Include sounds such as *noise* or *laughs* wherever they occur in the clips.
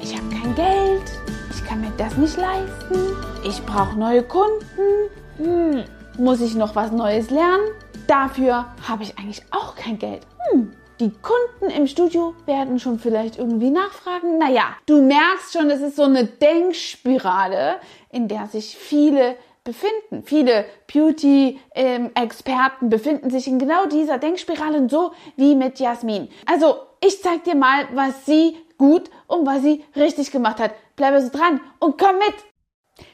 Ich habe kein Geld, ich kann mir das nicht leisten, ich brauche neue Kunden, hm, muss ich noch was Neues lernen? Dafür habe ich eigentlich auch kein Geld. Hm, die Kunden im Studio werden schon vielleicht irgendwie nachfragen. Naja, du merkst schon, es ist so eine Denkspirale, in der sich viele befinden. Viele Beauty-Experten befinden sich in genau dieser Denkspirale, so wie mit Jasmin. Also, ich zeig dir mal, was sie gut und was sie richtig gemacht hat. Bleibe so dran und komm mit!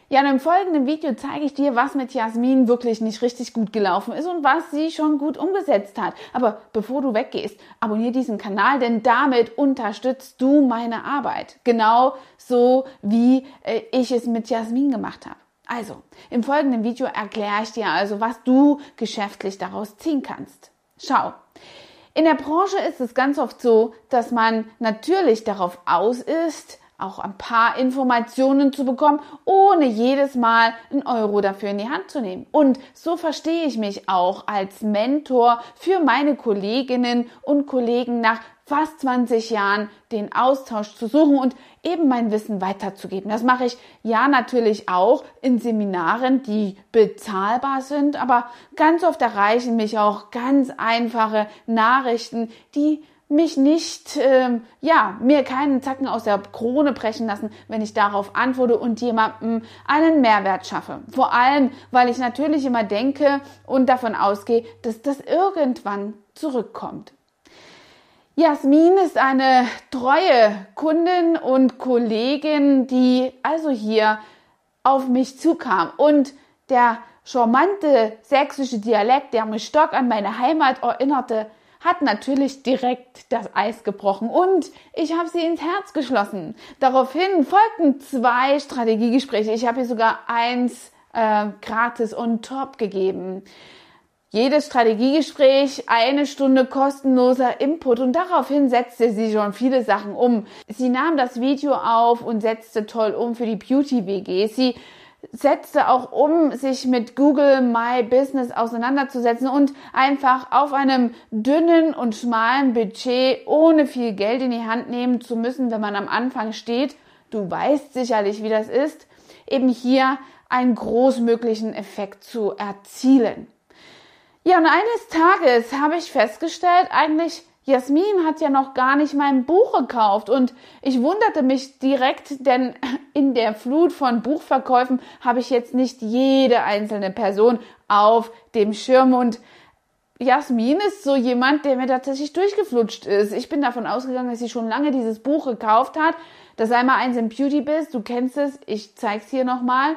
Ja, und im folgenden Video zeige ich dir, was mit Jasmin wirklich nicht richtig gut gelaufen ist und was sie schon gut umgesetzt hat. Aber bevor du weggehst, abonniere diesen Kanal, denn damit unterstützt du meine Arbeit. Genau so, wie äh, ich es mit Jasmin gemacht habe. Also, im folgenden Video erkläre ich dir also, was du geschäftlich daraus ziehen kannst. Schau. In der Branche ist es ganz oft so, dass man natürlich darauf aus ist, auch ein paar Informationen zu bekommen, ohne jedes Mal einen Euro dafür in die Hand zu nehmen. Und so verstehe ich mich auch als Mentor für meine Kolleginnen und Kollegen nach fast 20 Jahren den Austausch zu suchen und eben mein Wissen weiterzugeben. Das mache ich ja natürlich auch in Seminaren, die bezahlbar sind, aber ganz oft erreichen mich auch ganz einfache Nachrichten, die mich nicht, ähm, ja, mir keinen Zacken aus der Krone brechen lassen, wenn ich darauf antworte und jemandem einen Mehrwert schaffe. Vor allem, weil ich natürlich immer denke und davon ausgehe, dass das irgendwann zurückkommt. Jasmin ist eine treue Kundin und Kollegin, die also hier auf mich zukam und der charmante sächsische Dialekt, der mich stark an meine Heimat erinnerte, hat natürlich direkt das Eis gebrochen und ich habe sie ins Herz geschlossen. Daraufhin folgten zwei Strategiegespräche. Ich habe ihr sogar eins äh, gratis und top gegeben. Jedes Strategiegespräch eine Stunde kostenloser Input und daraufhin setzte sie schon viele Sachen um. Sie nahm das Video auf und setzte toll um für die Beauty WG. Sie setzte auch um, sich mit Google My Business auseinanderzusetzen und einfach auf einem dünnen und schmalen Budget ohne viel Geld in die Hand nehmen zu müssen, wenn man am Anfang steht. Du weißt sicherlich, wie das ist, eben hier einen großmöglichen Effekt zu erzielen. Ja, und eines Tages habe ich festgestellt, eigentlich Jasmin hat ja noch gar nicht mein Buch gekauft und ich wunderte mich direkt, denn *laughs* in der Flut von Buchverkäufen habe ich jetzt nicht jede einzelne Person auf dem Schirm und Jasmin ist so jemand, der mir tatsächlich durchgeflutscht ist. Ich bin davon ausgegangen, dass sie schon lange dieses Buch gekauft hat. Das einmal eins im Beauty bist, du kennst es, ich zeig's hier nochmal.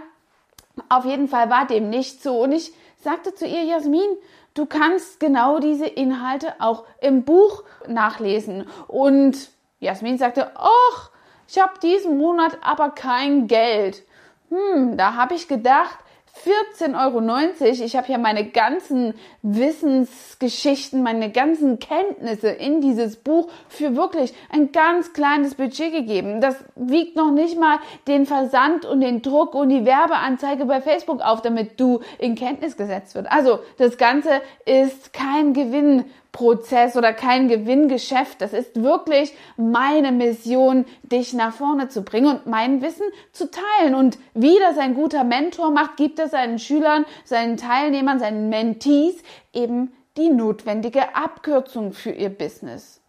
Auf jeden Fall war dem nicht so und ich sagte zu ihr, Jasmin, Du kannst genau diese Inhalte auch im Buch nachlesen. Und Jasmin sagte, ach, ich habe diesen Monat aber kein Geld. Hm, da habe ich gedacht, 14,90 Euro. Ich habe ja meine ganzen Wissensgeschichten, meine ganzen Kenntnisse in dieses Buch für wirklich ein ganz kleines Budget gegeben. Das wiegt noch nicht mal den Versand und den Druck und die Werbeanzeige bei Facebook auf, damit du in Kenntnis gesetzt wird. Also das Ganze ist kein Gewinn Prozess oder kein Gewinngeschäft. Das ist wirklich meine Mission, dich nach vorne zu bringen und mein Wissen zu teilen. Und wie das ein guter Mentor macht, gibt es seinen Schülern, seinen Teilnehmern, seinen Mentees eben die notwendige Abkürzung für ihr Business.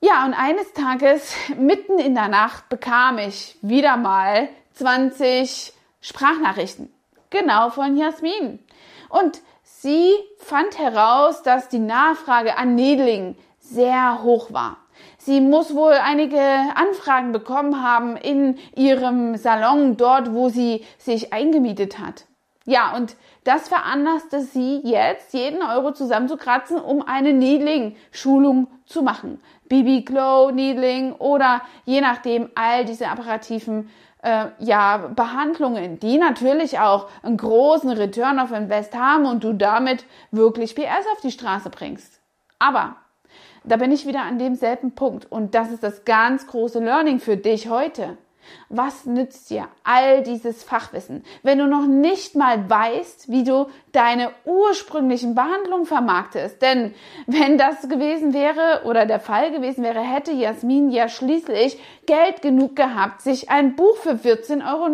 Ja, und eines Tages, mitten in der Nacht, bekam ich wieder mal 20 Sprachnachrichten. Genau von Jasmin. Und Sie fand heraus, dass die Nachfrage an Nähdlingen sehr hoch war. Sie muss wohl einige Anfragen bekommen haben in ihrem Salon, dort, wo sie sich eingemietet hat. Ja, und das veranlasste sie jetzt, jeden Euro zusammenzukratzen, um eine Needling-Schulung zu machen. BB Glow, Needling oder je nachdem all diese apparativen äh, ja, Behandlungen, die natürlich auch einen großen Return of Invest haben und du damit wirklich PS auf die Straße bringst. Aber da bin ich wieder an demselben Punkt und das ist das ganz große Learning für dich heute. Was nützt dir all dieses Fachwissen, wenn du noch nicht mal weißt, wie du deine ursprünglichen Behandlungen vermarktest? Denn wenn das gewesen wäre oder der Fall gewesen wäre, hätte Jasmin ja schließlich Geld genug gehabt, sich ein Buch für 14,90 Euro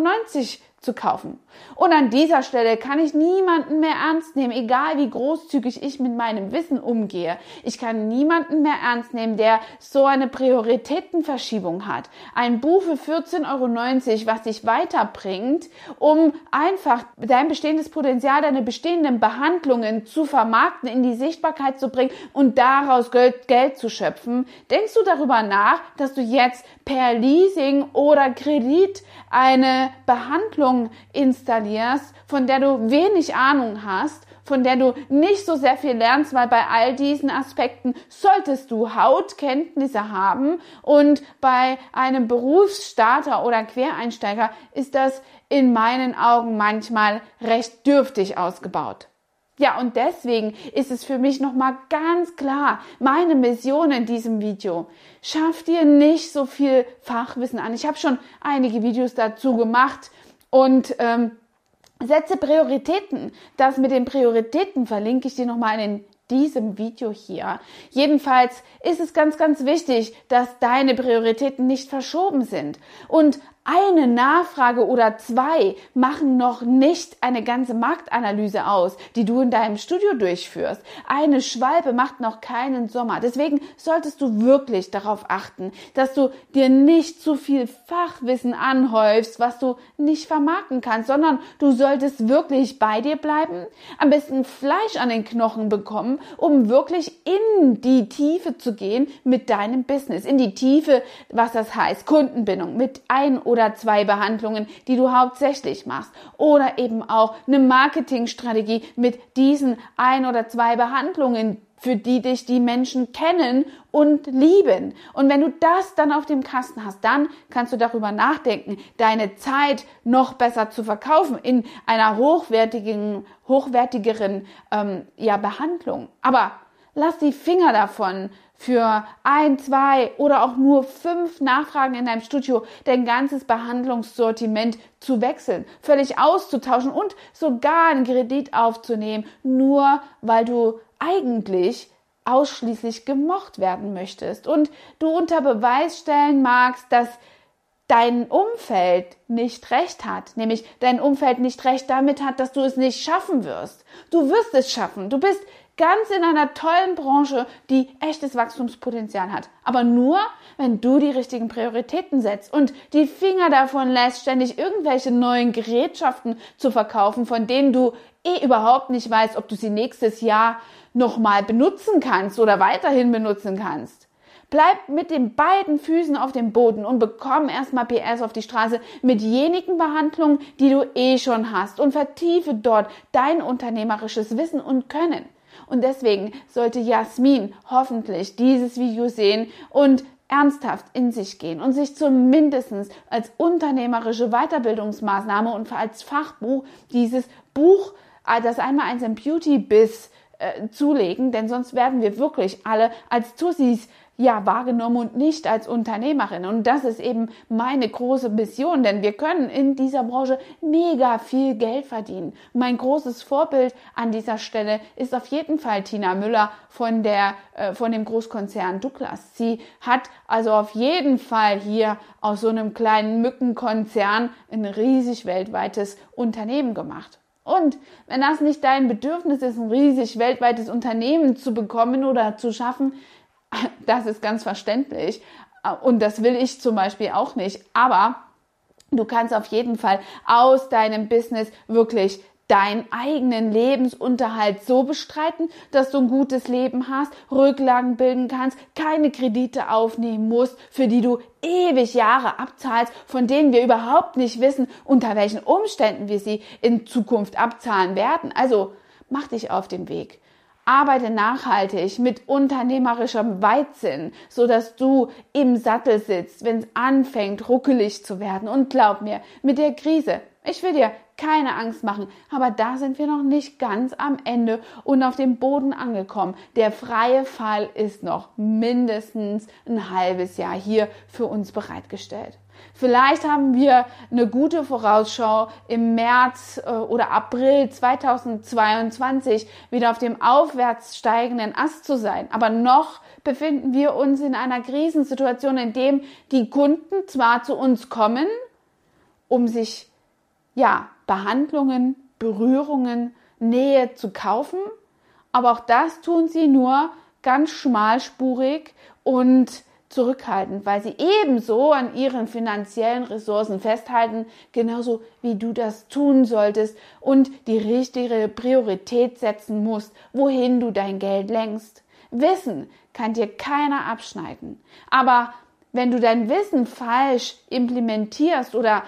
zu kaufen. Und an dieser Stelle kann ich niemanden mehr ernst nehmen, egal wie großzügig ich mit meinem Wissen umgehe. Ich kann niemanden mehr ernst nehmen, der so eine Prioritätenverschiebung hat. Ein Buch für 14,90 Euro, was dich weiterbringt, um einfach dein bestehendes Potenzial, deine bestehenden Behandlungen zu vermarkten, in die Sichtbarkeit zu bringen und daraus Geld, zu schöpfen. Denkst du darüber nach, dass du jetzt per Leasing oder Kredit eine Behandlung installierst, von der du wenig Ahnung hast, von der du nicht so sehr viel lernst, weil bei all diesen Aspekten solltest du Hautkenntnisse haben und bei einem Berufsstarter oder Quereinsteiger ist das in meinen Augen manchmal recht dürftig ausgebaut. Ja, und deswegen ist es für mich nochmal ganz klar, meine Mission in diesem Video. Schaff dir nicht so viel Fachwissen an. Ich habe schon einige Videos dazu gemacht und ähm, setze Prioritäten. Das mit den Prioritäten verlinke ich dir nochmal in diesem Video hier. Jedenfalls ist es ganz, ganz wichtig, dass deine Prioritäten nicht verschoben sind. Und eine Nachfrage oder zwei machen noch nicht eine ganze Marktanalyse aus, die du in deinem Studio durchführst. Eine Schwalbe macht noch keinen Sommer. Deswegen solltest du wirklich darauf achten, dass du dir nicht zu viel Fachwissen anhäufst, was du nicht vermarkten kannst, sondern du solltest wirklich bei dir bleiben, am besten Fleisch an den Knochen bekommen, um wirklich in die Tiefe zu gehen mit deinem Business, in die Tiefe, was das heißt, Kundenbindung mit ein oder oder zwei Behandlungen, die du hauptsächlich machst. Oder eben auch eine Marketingstrategie mit diesen ein oder zwei Behandlungen, für die dich die Menschen kennen und lieben. Und wenn du das dann auf dem Kasten hast, dann kannst du darüber nachdenken, deine Zeit noch besser zu verkaufen in einer hochwertigen, hochwertigeren ähm, ja, Behandlung. Aber lass die Finger davon, für ein, zwei oder auch nur fünf Nachfragen in deinem Studio dein ganzes Behandlungssortiment zu wechseln, völlig auszutauschen und sogar einen Kredit aufzunehmen, nur weil du eigentlich ausschließlich gemocht werden möchtest und du unter Beweis stellen magst, dass dein Umfeld nicht recht hat, nämlich dein Umfeld nicht recht damit hat, dass du es nicht schaffen wirst. Du wirst es schaffen. Du bist ganz in einer tollen Branche, die echtes Wachstumspotenzial hat. Aber nur, wenn du die richtigen Prioritäten setzt und die Finger davon lässt, ständig irgendwelche neuen Gerätschaften zu verkaufen, von denen du eh überhaupt nicht weißt, ob du sie nächstes Jahr nochmal benutzen kannst oder weiterhin benutzen kannst. Bleib mit den beiden Füßen auf dem Boden und bekomm erstmal PS auf die Straße mit jenigen Behandlungen, die du eh schon hast und vertiefe dort dein unternehmerisches Wissen und Können. Und deswegen sollte Jasmin hoffentlich dieses Video sehen und ernsthaft in sich gehen und sich zumindest als unternehmerische Weiterbildungsmaßnahme und als Fachbuch dieses Buch, äh, das einmal eins im Beauty Biz äh, zulegen, denn sonst werden wir wirklich alle als Tussis ja wahrgenommen und nicht als Unternehmerin. Und das ist eben meine große Mission, denn wir können in dieser Branche mega viel Geld verdienen. Mein großes Vorbild an dieser Stelle ist auf jeden Fall Tina Müller von der äh, von dem Großkonzern Douglas. Sie hat also auf jeden Fall hier aus so einem kleinen Mückenkonzern ein riesig weltweites Unternehmen gemacht. Und wenn das nicht dein Bedürfnis ist, ein riesig weltweites Unternehmen zu bekommen oder zu schaffen, *laughs* das ist ganz verständlich. Und das will ich zum Beispiel auch nicht. Aber du kannst auf jeden Fall aus deinem Business wirklich deinen eigenen Lebensunterhalt so bestreiten, dass du ein gutes Leben hast, Rücklagen bilden kannst, keine Kredite aufnehmen musst, für die du ewig Jahre abzahlst, von denen wir überhaupt nicht wissen, unter welchen Umständen wir sie in Zukunft abzahlen werden. Also mach dich auf den Weg. Arbeite nachhaltig mit unternehmerischem Weitsinn, so dass du im Sattel sitzt, wenn es anfängt, ruckelig zu werden. Und glaub mir, mit der Krise, ich will dir keine Angst machen. Aber da sind wir noch nicht ganz am Ende und auf dem Boden angekommen. Der freie Fall ist noch mindestens ein halbes Jahr hier für uns bereitgestellt. Vielleicht haben wir eine gute Vorausschau im März äh, oder April 2022 wieder auf dem aufwärts steigenden Ast zu sein. Aber noch befinden wir uns in einer Krisensituation, in dem die Kunden zwar zu uns kommen, um sich ja Behandlungen, Berührungen, Nähe zu kaufen, aber auch das tun sie nur ganz schmalspurig und zurückhaltend, weil sie ebenso an ihren finanziellen Ressourcen festhalten, genauso wie du das tun solltest und die richtige Priorität setzen musst, wohin du dein Geld lenkst. Wissen kann dir keiner abschneiden. Aber wenn du dein Wissen falsch implementierst oder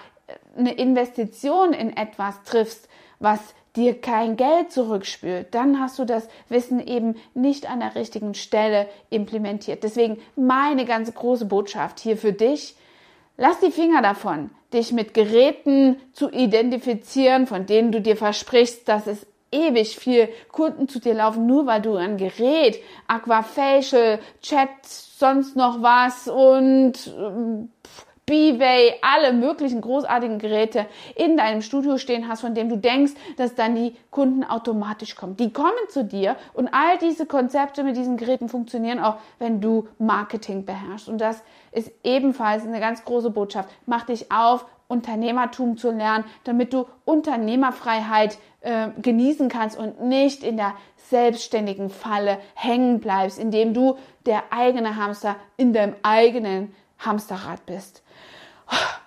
eine Investition in etwas triffst, was dir kein Geld zurückspült, dann hast du das Wissen eben nicht an der richtigen Stelle implementiert. Deswegen meine ganz große Botschaft hier für dich. Lass die Finger davon, dich mit Geräten zu identifizieren, von denen du dir versprichst, dass es ewig viel Kunden zu dir laufen, nur weil du ein Gerät, Aquafacial, Chat, sonst noch was und pff, B-Way, alle möglichen großartigen Geräte in deinem Studio stehen hast, von dem du denkst, dass dann die Kunden automatisch kommen. Die kommen zu dir und all diese Konzepte mit diesen Geräten funktionieren auch, wenn du Marketing beherrschst. Und das ist ebenfalls eine ganz große Botschaft. Mach dich auf, Unternehmertum zu lernen, damit du Unternehmerfreiheit äh, genießen kannst und nicht in der selbstständigen Falle hängen bleibst, indem du der eigene Hamster in deinem eigenen Hamsterrad bist.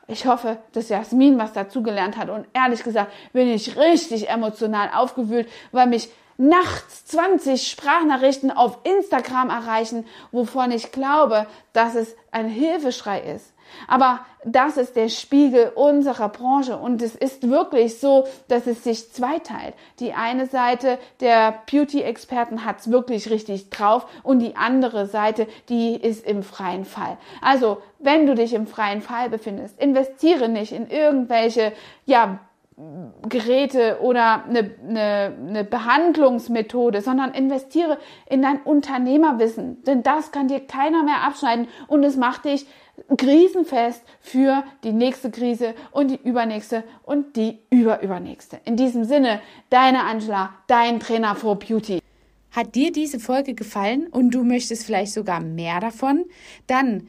Ich hoffe, dass Jasmin was dazugelernt hat. Und ehrlich gesagt bin ich richtig emotional aufgewühlt, weil mich nachts 20 Sprachnachrichten auf Instagram erreichen, wovon ich glaube, dass es ein Hilfeschrei ist. Aber das ist der Spiegel unserer Branche und es ist wirklich so, dass es sich zweiteilt. Die eine Seite der Beauty-Experten hat es wirklich richtig drauf und die andere Seite, die ist im freien Fall. Also, wenn du dich im freien Fall befindest, investiere nicht in irgendwelche, ja, Geräte oder eine, eine, eine Behandlungsmethode, sondern investiere in dein Unternehmerwissen, denn das kann dir keiner mehr abschneiden und es macht dich krisenfest für die nächste Krise und die übernächste und die überübernächste. In diesem Sinne, deine Angela, dein Trainer for Beauty. Hat dir diese Folge gefallen und du möchtest vielleicht sogar mehr davon? Dann